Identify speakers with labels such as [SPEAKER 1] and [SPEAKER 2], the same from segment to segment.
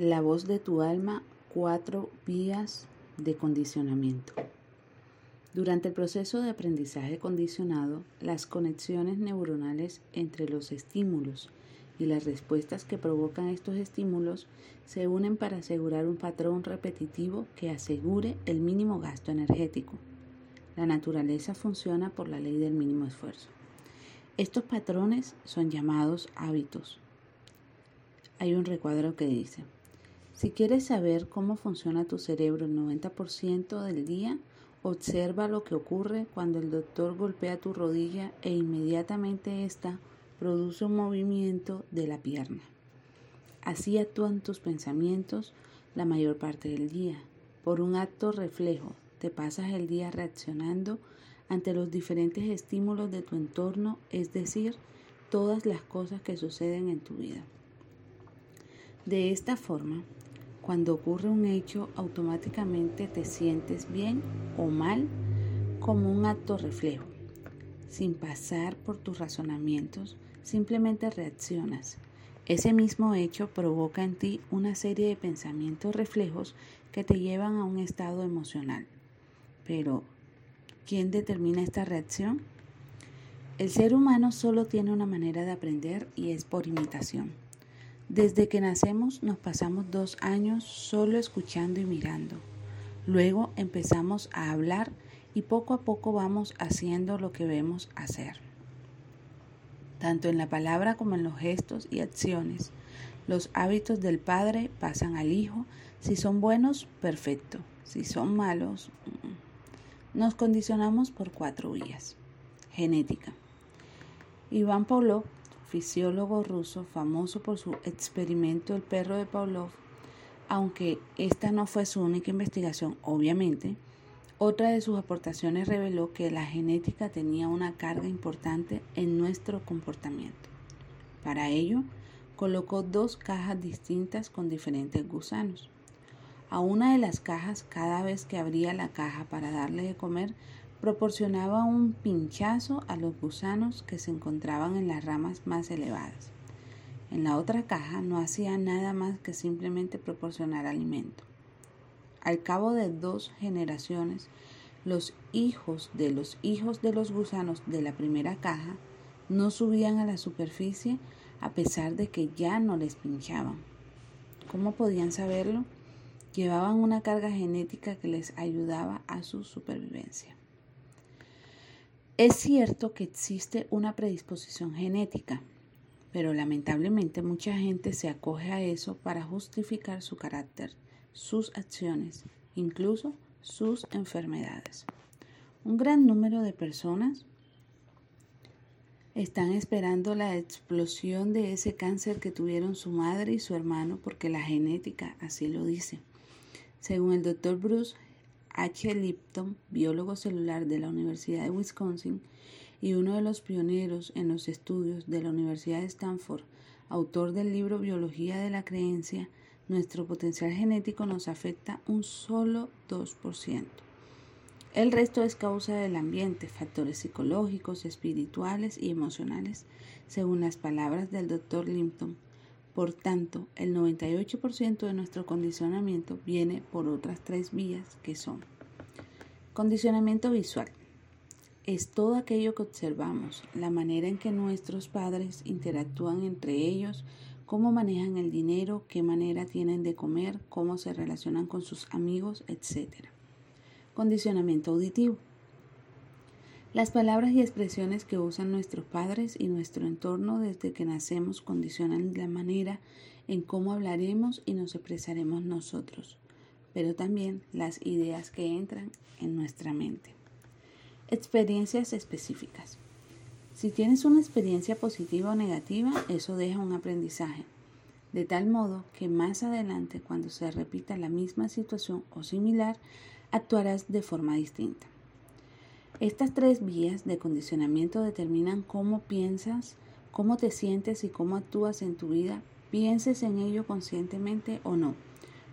[SPEAKER 1] La voz de tu alma, cuatro vías de condicionamiento. Durante el proceso de aprendizaje condicionado, las conexiones neuronales entre los estímulos y las respuestas que provocan estos estímulos se unen para asegurar un patrón repetitivo que asegure el mínimo gasto energético. La naturaleza funciona por la ley del mínimo esfuerzo. Estos patrones son llamados hábitos. Hay un recuadro que dice, si quieres saber cómo funciona tu cerebro el 90% del día, observa lo que ocurre cuando el doctor golpea tu rodilla e inmediatamente ésta produce un movimiento de la pierna. Así actúan tus pensamientos la mayor parte del día. Por un acto reflejo, te pasas el día reaccionando ante los diferentes estímulos de tu entorno, es decir, todas las cosas que suceden en tu vida. De esta forma, cuando ocurre un hecho, automáticamente te sientes bien o mal como un acto reflejo. Sin pasar por tus razonamientos, simplemente reaccionas. Ese mismo hecho provoca en ti una serie de pensamientos reflejos que te llevan a un estado emocional. Pero, ¿quién determina esta reacción? El ser humano solo tiene una manera de aprender y es por imitación. Desde que nacemos nos pasamos dos años solo escuchando y mirando. Luego empezamos a hablar y poco a poco vamos haciendo lo que vemos hacer. Tanto en la palabra como en los gestos y acciones, los hábitos del padre pasan al hijo. Si son buenos, perfecto. Si son malos, mm, nos condicionamos por cuatro vías. Genética. Iván Pavlov fisiólogo ruso famoso por su experimento El perro de Pavlov, aunque esta no fue su única investigación, obviamente, otra de sus aportaciones reveló que la genética tenía una carga importante en nuestro comportamiento. Para ello, colocó dos cajas distintas con diferentes gusanos. A una de las cajas, cada vez que abría la caja para darle de comer, proporcionaba un pinchazo a los gusanos que se encontraban en las ramas más elevadas. En la otra caja no hacía nada más que simplemente proporcionar alimento. Al cabo de dos generaciones, los hijos de los hijos de los gusanos de la primera caja no subían a la superficie a pesar de que ya no les pinchaban. ¿Cómo podían saberlo? Llevaban una carga genética que les ayudaba a su supervivencia. Es cierto que existe una predisposición genética, pero lamentablemente mucha gente se acoge a eso para justificar su carácter, sus acciones, incluso sus enfermedades. Un gran número de personas están esperando la explosión de ese cáncer que tuvieron su madre y su hermano porque la genética así lo dice. Según el doctor Bruce H. Lipton, biólogo celular de la Universidad de Wisconsin y uno de los pioneros en los estudios de la Universidad de Stanford, autor del libro Biología de la Creencia, nuestro potencial genético nos afecta un solo 2%. El resto es causa del ambiente, factores psicológicos, espirituales y emocionales, según las palabras del doctor Lipton. Por tanto, el 98% de nuestro condicionamiento viene por otras tres vías que son condicionamiento visual. Es todo aquello que observamos, la manera en que nuestros padres interactúan entre ellos, cómo manejan el dinero, qué manera tienen de comer, cómo se relacionan con sus amigos, etc. Condicionamiento auditivo. Las palabras y expresiones que usan nuestros padres y nuestro entorno desde que nacemos condicionan la manera en cómo hablaremos y nos expresaremos nosotros, pero también las ideas que entran en nuestra mente. Experiencias específicas. Si tienes una experiencia positiva o negativa, eso deja un aprendizaje, de tal modo que más adelante, cuando se repita la misma situación o similar, actuarás de forma distinta. Estas tres vías de condicionamiento determinan cómo piensas, cómo te sientes y cómo actúas en tu vida, pienses en ello conscientemente o no,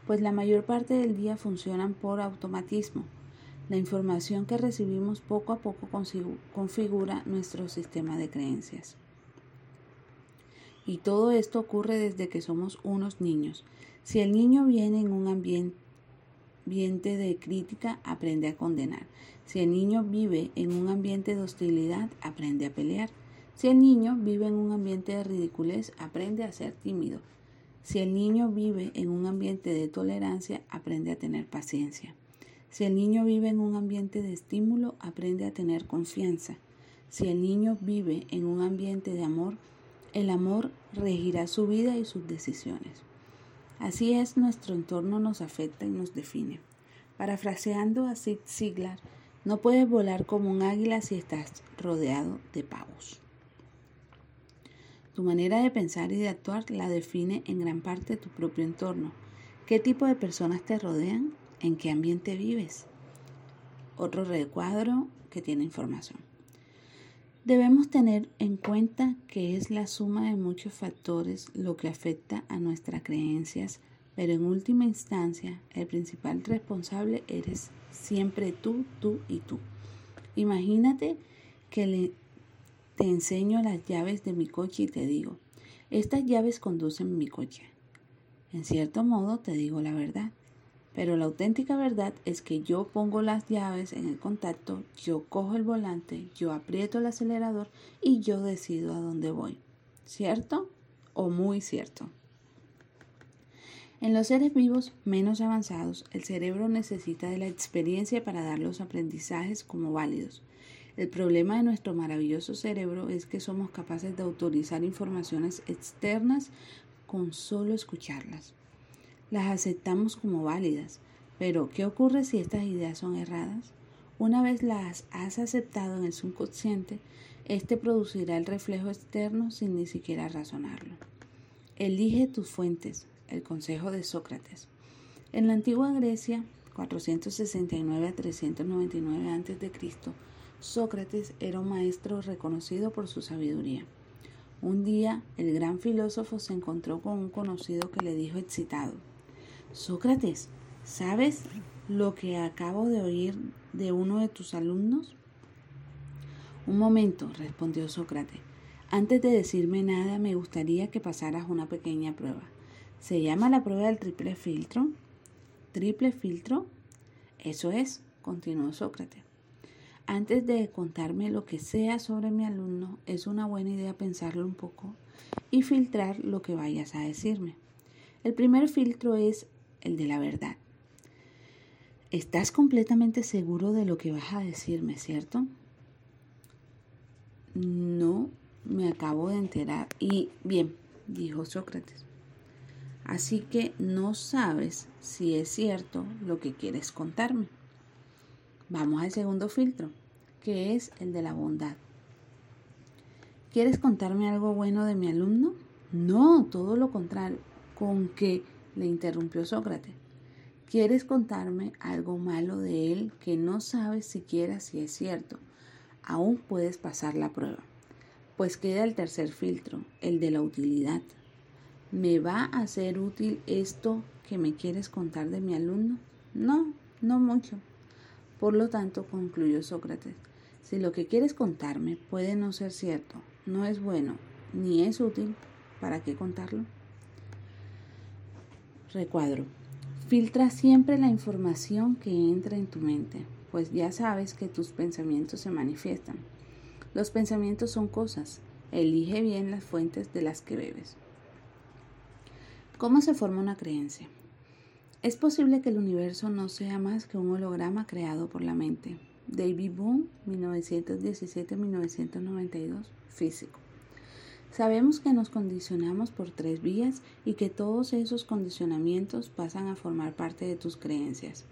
[SPEAKER 1] pues la mayor parte del día funcionan por automatismo. La información que recibimos poco a poco configura nuestro sistema de creencias. Y todo esto ocurre desde que somos unos niños. Si el niño viene en un ambiente de crítica, aprende a condenar. Si el niño vive en un ambiente de hostilidad, aprende a pelear. Si el niño vive en un ambiente de ridiculez, aprende a ser tímido. Si el niño vive en un ambiente de tolerancia, aprende a tener paciencia. Si el niño vive en un ambiente de estímulo, aprende a tener confianza. Si el niño vive en un ambiente de amor, el amor regirá su vida y sus decisiones. Así es, nuestro entorno nos afecta y nos define. Parafraseando a Sid Ziglar, no puedes volar como un águila si estás rodeado de pavos. Tu manera de pensar y de actuar la define en gran parte tu propio entorno. ¿Qué tipo de personas te rodean? ¿En qué ambiente vives? Otro recuadro que tiene información. Debemos tener en cuenta que es la suma de muchos factores lo que afecta a nuestras creencias, pero en última instancia el principal responsable eres siempre tú, tú y tú. Imagínate que le, te enseño las llaves de mi coche y te digo, estas llaves conducen mi coche. En cierto modo te digo la verdad, pero la auténtica verdad es que yo pongo las llaves en el contacto, yo cojo el volante, yo aprieto el acelerador y yo decido a dónde voy. ¿Cierto? O muy cierto. En los seres vivos menos avanzados, el cerebro necesita de la experiencia para dar los aprendizajes como válidos. El problema de nuestro maravilloso cerebro es que somos capaces de autorizar informaciones externas con solo escucharlas las aceptamos como válidas. Pero, ¿qué ocurre si estas ideas son erradas? Una vez las has aceptado en el subconsciente, este producirá el reflejo externo sin ni siquiera razonarlo. Elige tus fuentes, el consejo de Sócrates. En la antigua Grecia, 469 a 399 a.C., Sócrates era un maestro reconocido por su sabiduría. Un día, el gran filósofo se encontró con un conocido que le dijo excitado, Sócrates, ¿sabes lo que acabo de oír de uno de tus alumnos? Un momento, respondió Sócrates. Antes de decirme nada, me gustaría que pasaras una pequeña prueba. ¿Se llama la prueba del triple filtro? ¿Triple filtro? Eso es, continuó Sócrates. Antes de contarme lo que sea sobre mi alumno, es una buena idea pensarlo un poco y filtrar lo que vayas a decirme. El primer filtro es el de la verdad. Estás completamente seguro de lo que vas a decirme, ¿cierto? No, me acabo de enterar. Y bien, dijo Sócrates. Así que no sabes si es cierto lo que quieres contarme. Vamos al segundo filtro, que es el de la bondad. ¿Quieres contarme algo bueno de mi alumno? No, todo lo contrario, con que le interrumpió Sócrates. ¿Quieres contarme algo malo de él que no sabes siquiera si es cierto? Aún puedes pasar la prueba. Pues queda el tercer filtro, el de la utilidad. ¿Me va a ser útil esto que me quieres contar de mi alumno? No, no mucho. Por lo tanto, concluyó Sócrates, si lo que quieres contarme puede no ser cierto, no es bueno, ni es útil, ¿para qué contarlo? Recuadro. Filtra siempre la información que entra en tu mente, pues ya sabes que tus pensamientos se manifiestan. Los pensamientos son cosas. Elige bien las fuentes de las que bebes. ¿Cómo se forma una creencia? Es posible que el universo no sea más que un holograma creado por la mente. David Boone, 1917-1992, físico. Sabemos que nos condicionamos por tres vías y que todos esos condicionamientos pasan a formar parte de tus creencias.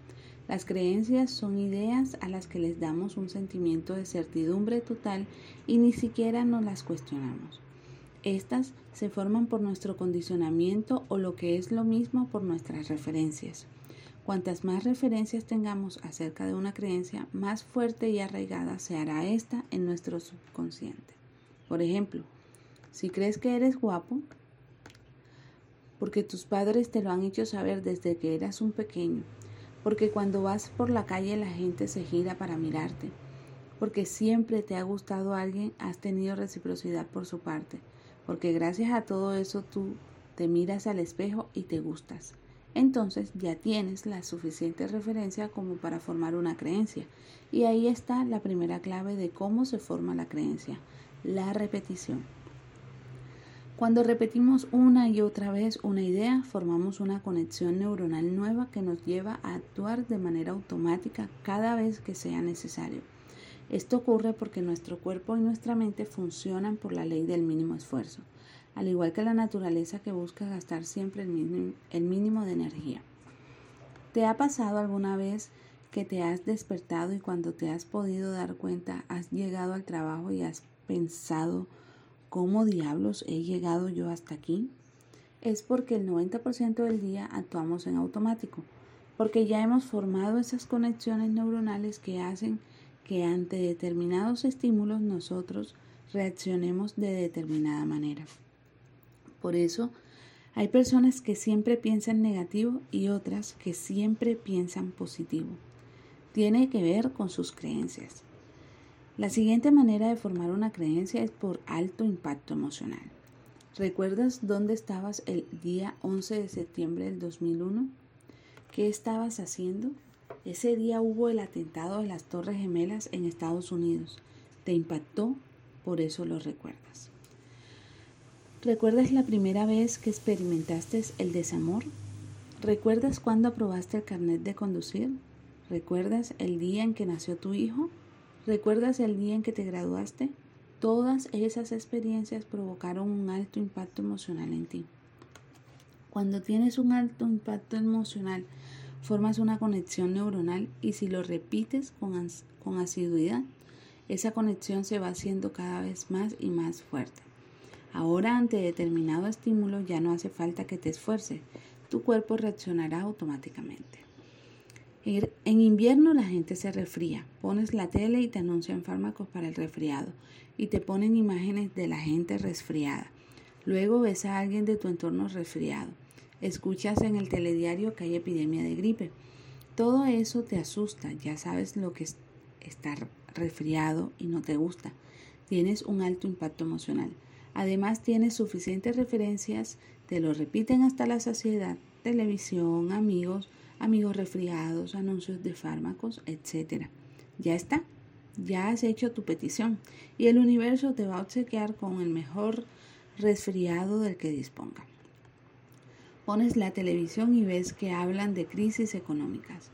[SPEAKER 1] Las creencias son ideas a las que les damos un sentimiento de certidumbre total y ni siquiera nos las cuestionamos. Estas se forman por nuestro condicionamiento o lo que es lo mismo por nuestras referencias. Cuantas más referencias tengamos acerca de una creencia, más fuerte y arraigada se hará esta en nuestro subconsciente. Por ejemplo, si crees que eres guapo, porque tus padres te lo han hecho saber desde que eras un pequeño, porque cuando vas por la calle la gente se gira para mirarte, porque siempre te ha gustado alguien, has tenido reciprocidad por su parte, porque gracias a todo eso tú te miras al espejo y te gustas. Entonces ya tienes la suficiente referencia como para formar una creencia. Y ahí está la primera clave de cómo se forma la creencia, la repetición. Cuando repetimos una y otra vez una idea, formamos una conexión neuronal nueva que nos lleva a actuar de manera automática cada vez que sea necesario. Esto ocurre porque nuestro cuerpo y nuestra mente funcionan por la ley del mínimo esfuerzo al igual que la naturaleza que busca gastar siempre el mínimo, de energía. ¿Te ha pasado alguna vez que te has despertado y cuando te has podido dar cuenta has llegado al trabajo y has pensado, ¿cómo diablos he llegado yo hasta aquí? Es porque el 90% del día actuamos en automático, porque ya hemos formado esas conexiones neuronales que hacen que ante determinados estímulos nosotros reaccionemos de determinada manera. Por eso, hay personas que siempre piensan negativo y otras que siempre piensan positivo. Tiene que ver con sus creencias. La siguiente manera de formar una creencia es por alto impacto emocional. ¿Recuerdas dónde estabas el día 11 de septiembre del 2001? ¿Qué estabas haciendo? Ese día hubo el atentado de las Torres Gemelas en Estados Unidos. ¿Te impactó? Por eso lo recuerdas. ¿Recuerdas la primera vez que experimentaste el desamor? ¿Recuerdas cuándo aprobaste el carnet de conducir? ¿Recuerdas el día en que nació tu hijo? ¿Recuerdas el día en que te graduaste? Todas esas experiencias provocaron un alto impacto emocional en ti. Cuando tienes un alto impacto emocional, formas una conexión neuronal y si lo repites con, con asiduidad, esa conexión se va haciendo cada vez más y más fuerte. Ahora ante determinado estímulo ya no hace falta que te esfuerces, tu cuerpo reaccionará automáticamente. En invierno la gente se resfría, pones la tele y te anuncian fármacos para el resfriado y te ponen imágenes de la gente resfriada. Luego ves a alguien de tu entorno resfriado. Escuchas en el telediario que hay epidemia de gripe. Todo eso te asusta, ya sabes lo que es estar resfriado y no te gusta. Tienes un alto impacto emocional. Además tienes suficientes referencias, te lo repiten hasta la saciedad, televisión, amigos, amigos resfriados, anuncios de fármacos, etc. Ya está, ya has hecho tu petición y el universo te va a obsequiar con el mejor resfriado del que disponga. Pones la televisión y ves que hablan de crisis económicas.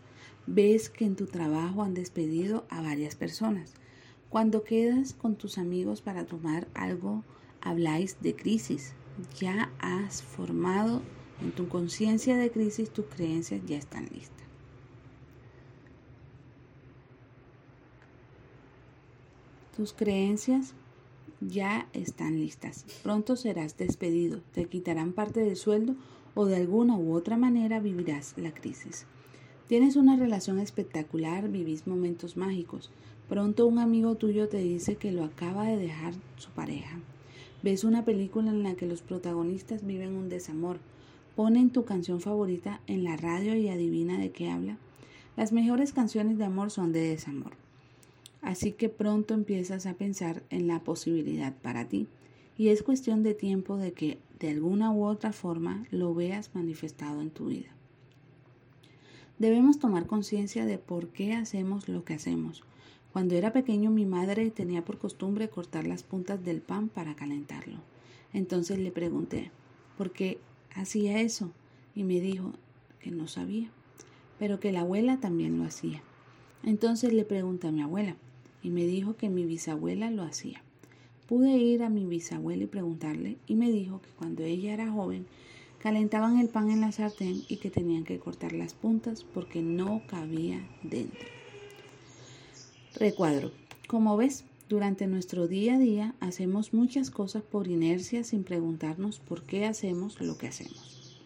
[SPEAKER 1] Ves que en tu trabajo han despedido a varias personas. Cuando quedas con tus amigos para tomar algo, habláis de crisis. Ya has formado en tu conciencia de crisis, tus creencias ya están listas. Tus creencias ya están listas. Pronto serás despedido, te quitarán parte del sueldo o de alguna u otra manera vivirás la crisis. Tienes una relación espectacular, vivís momentos mágicos. Pronto un amigo tuyo te dice que lo acaba de dejar su pareja. Ves una película en la que los protagonistas viven un desamor. Ponen tu canción favorita en la radio y adivina de qué habla. Las mejores canciones de amor son de desamor. Así que pronto empiezas a pensar en la posibilidad para ti. Y es cuestión de tiempo de que de alguna u otra forma lo veas manifestado en tu vida. Debemos tomar conciencia de por qué hacemos lo que hacemos cuando era pequeño mi madre tenía por costumbre cortar las puntas del pan para calentarlo. Entonces le pregunté, ¿por qué hacía eso? Y me dijo que no sabía, pero que la abuela también lo hacía. Entonces le pregunté a mi abuela y me dijo que mi bisabuela lo hacía. Pude ir a mi bisabuela y preguntarle y me dijo que cuando ella era joven calentaban el pan en la sartén y que tenían que cortar las puntas porque no cabía dentro. Recuadro. Como ves, durante nuestro día a día hacemos muchas cosas por inercia sin preguntarnos por qué hacemos lo que hacemos.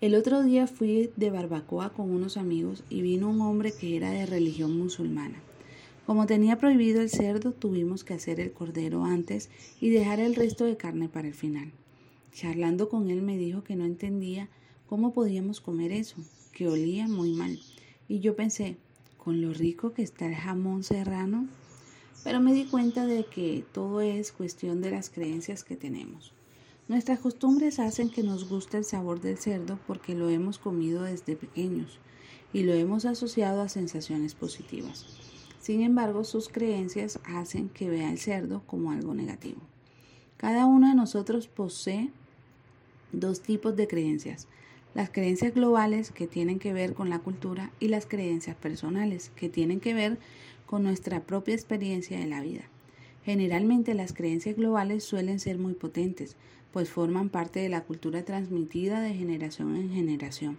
[SPEAKER 1] El otro día fui de barbacoa con unos amigos y vino un hombre que era de religión musulmana. Como tenía prohibido el cerdo, tuvimos que hacer el cordero antes y dejar el resto de carne para el final. Charlando con él me dijo que no entendía cómo podíamos comer eso, que olía muy mal. Y yo pensé, con lo rico que está el jamón serrano, pero me di cuenta de que todo es cuestión de las creencias que tenemos. Nuestras costumbres hacen que nos guste el sabor del cerdo porque lo hemos comido desde pequeños y lo hemos asociado a sensaciones positivas. Sin embargo, sus creencias hacen que vea el cerdo como algo negativo. Cada uno de nosotros posee dos tipos de creencias. Las creencias globales que tienen que ver con la cultura y las creencias personales que tienen que ver con nuestra propia experiencia de la vida. Generalmente las creencias globales suelen ser muy potentes, pues forman parte de la cultura transmitida de generación en generación.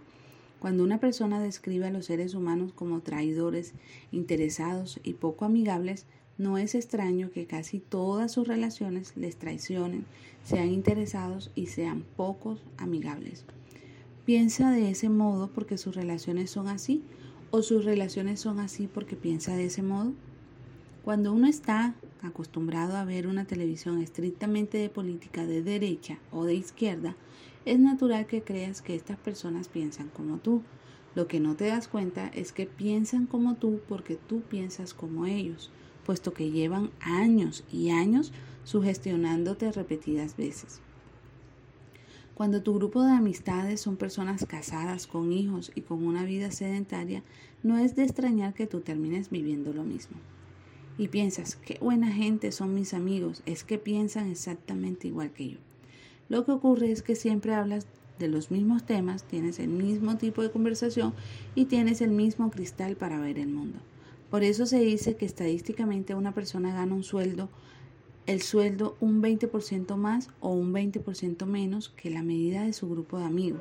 [SPEAKER 1] Cuando una persona describe a los seres humanos como traidores, interesados y poco amigables, no es extraño que casi todas sus relaciones les traicionen, sean interesados y sean pocos amigables. Piensa de ese modo porque sus relaciones son así o sus relaciones son así porque piensa de ese modo. Cuando uno está acostumbrado a ver una televisión estrictamente de política de derecha o de izquierda, es natural que creas que estas personas piensan como tú. Lo que no te das cuenta es que piensan como tú porque tú piensas como ellos, puesto que llevan años y años sugestionándote repetidas veces. Cuando tu grupo de amistades son personas casadas, con hijos y con una vida sedentaria, no es de extrañar que tú termines viviendo lo mismo y piensas, qué buena gente son mis amigos, es que piensan exactamente igual que yo. Lo que ocurre es que siempre hablas de los mismos temas, tienes el mismo tipo de conversación y tienes el mismo cristal para ver el mundo. Por eso se dice que estadísticamente una persona gana un sueldo, el sueldo un 20% más o un 20% menos que la medida de su grupo de amigos,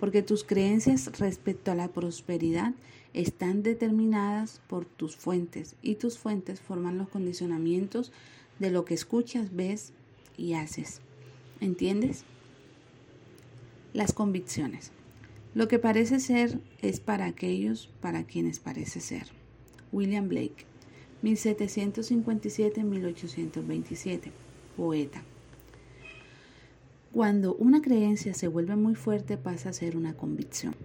[SPEAKER 1] porque tus creencias respecto a la prosperidad están determinadas por tus fuentes y tus fuentes forman los condicionamientos de lo que escuchas, ves y haces. ¿Entiendes? Las convicciones. Lo que parece ser es para aquellos para quienes parece ser. William Blake, 1757-1827, poeta. Cuando una creencia se vuelve muy fuerte pasa a ser una convicción.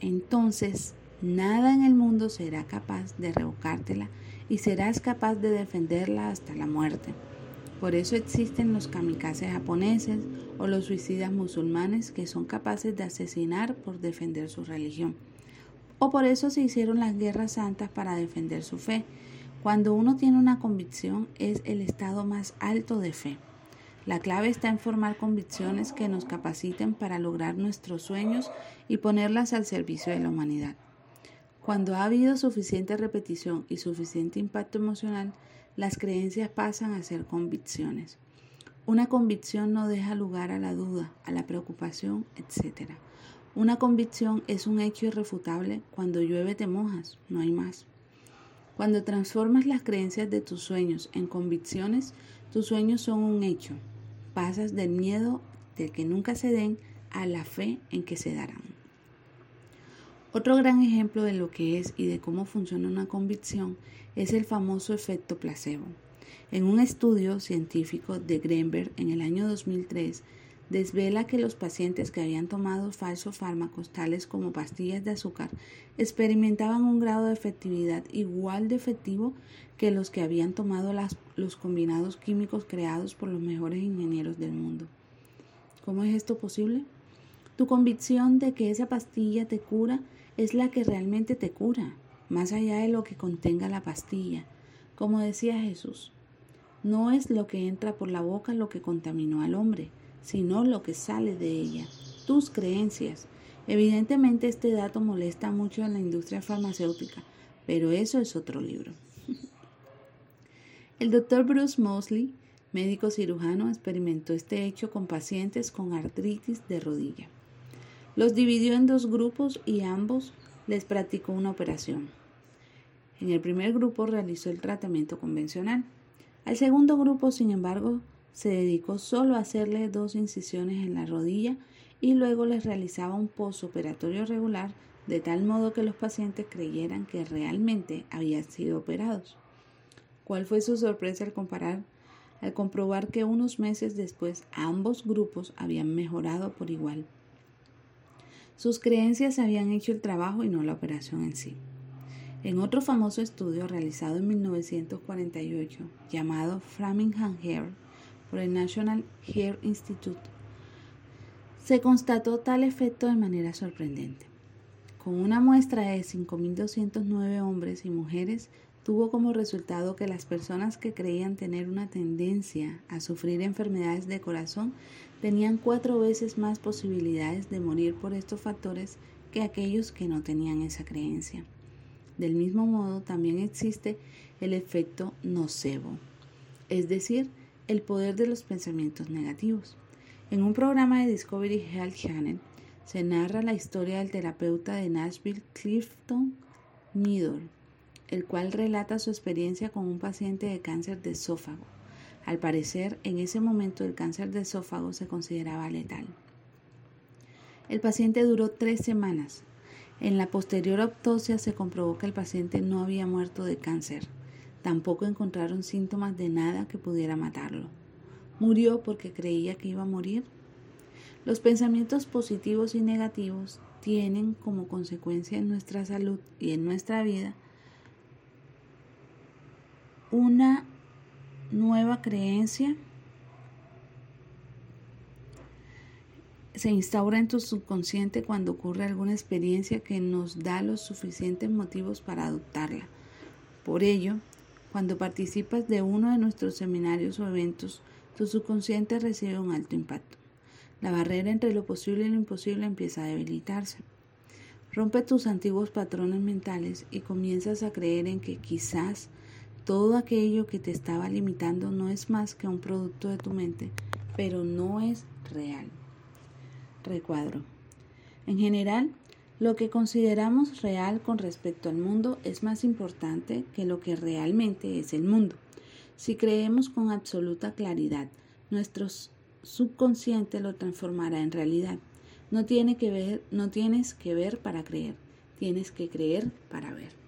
[SPEAKER 1] Entonces Nada en el mundo será capaz de revocártela y serás capaz de defenderla hasta la muerte. Por eso existen los kamikazes japoneses o los suicidas musulmanes que son capaces de asesinar por defender su religión. O por eso se hicieron las guerras santas para defender su fe. Cuando uno tiene una convicción es el estado más alto de fe. La clave está en formar convicciones que nos capaciten para lograr nuestros sueños y ponerlas al servicio de la humanidad. Cuando ha habido suficiente repetición y suficiente impacto emocional, las creencias pasan a ser convicciones. Una convicción no deja lugar a la duda, a la preocupación, etc. Una convicción es un hecho irrefutable. Cuando llueve te mojas, no hay más. Cuando transformas las creencias de tus sueños en convicciones, tus sueños son un hecho. Pasas del miedo de que nunca se den a la fe en que se darán. Otro gran ejemplo de lo que es y de cómo funciona una convicción es el famoso efecto placebo. En un estudio científico de Greenberg en el año 2003, desvela que los pacientes que habían tomado falsos fármacos tales como pastillas de azúcar experimentaban un grado de efectividad igual de efectivo que los que habían tomado los combinados químicos creados por los mejores ingenieros del mundo. ¿Cómo es esto posible? Tu convicción de que esa pastilla te cura es la que realmente te cura, más allá de lo que contenga la pastilla. Como decía Jesús, no es lo que entra por la boca lo que contaminó al hombre, sino lo que sale de ella, tus creencias. Evidentemente este dato molesta mucho a la industria farmacéutica, pero eso es otro libro. El doctor Bruce Mosley, médico cirujano, experimentó este hecho con pacientes con artritis de rodilla. Los dividió en dos grupos y ambos les practicó una operación. En el primer grupo realizó el tratamiento convencional. Al segundo grupo, sin embargo, se dedicó solo a hacerle dos incisiones en la rodilla y luego les realizaba un postoperatorio regular de tal modo que los pacientes creyeran que realmente habían sido operados. ¿Cuál fue su sorpresa al comparar al comprobar que unos meses después ambos grupos habían mejorado por igual? Sus creencias habían hecho el trabajo y no la operación en sí. En otro famoso estudio realizado en 1948 llamado Framingham Hair por el National Hair Institute, se constató tal efecto de manera sorprendente. Con una muestra de 5.209 hombres y mujeres, tuvo como resultado que las personas que creían tener una tendencia a sufrir enfermedades de corazón tenían cuatro veces más posibilidades de morir por estos factores que aquellos que no tenían esa creencia. Del mismo modo, también existe el efecto nocebo, es decir, el poder de los pensamientos negativos. En un programa de Discovery Health Channel se narra la historia del terapeuta de Nashville, Clifton Middle, el cual relata su experiencia con un paciente de cáncer de esófago. Al parecer, en ese momento el cáncer de esófago se consideraba letal. El paciente duró tres semanas. En la posterior autopsia se comprobó que el paciente no había muerto de cáncer. Tampoco encontraron síntomas de nada que pudiera matarlo. ¿Murió porque creía que iba a morir? Los pensamientos positivos y negativos tienen como consecuencia en nuestra salud y en nuestra vida una nueva creencia se instaura en tu subconsciente cuando ocurre alguna experiencia que nos da los suficientes motivos para adoptarla. Por ello, cuando participas de uno de nuestros seminarios o eventos, tu subconsciente recibe un alto impacto. La barrera entre lo posible y lo imposible empieza a debilitarse. Rompe tus antiguos patrones mentales y comienzas a creer en que quizás todo aquello que te estaba limitando no es más que un producto de tu mente, pero no es real. Recuadro. En general, lo que consideramos real con respecto al mundo es más importante que lo que realmente es el mundo. Si creemos con absoluta claridad, nuestro subconsciente lo transformará en realidad. No, tiene que ver, no tienes que ver para creer, tienes que creer para ver.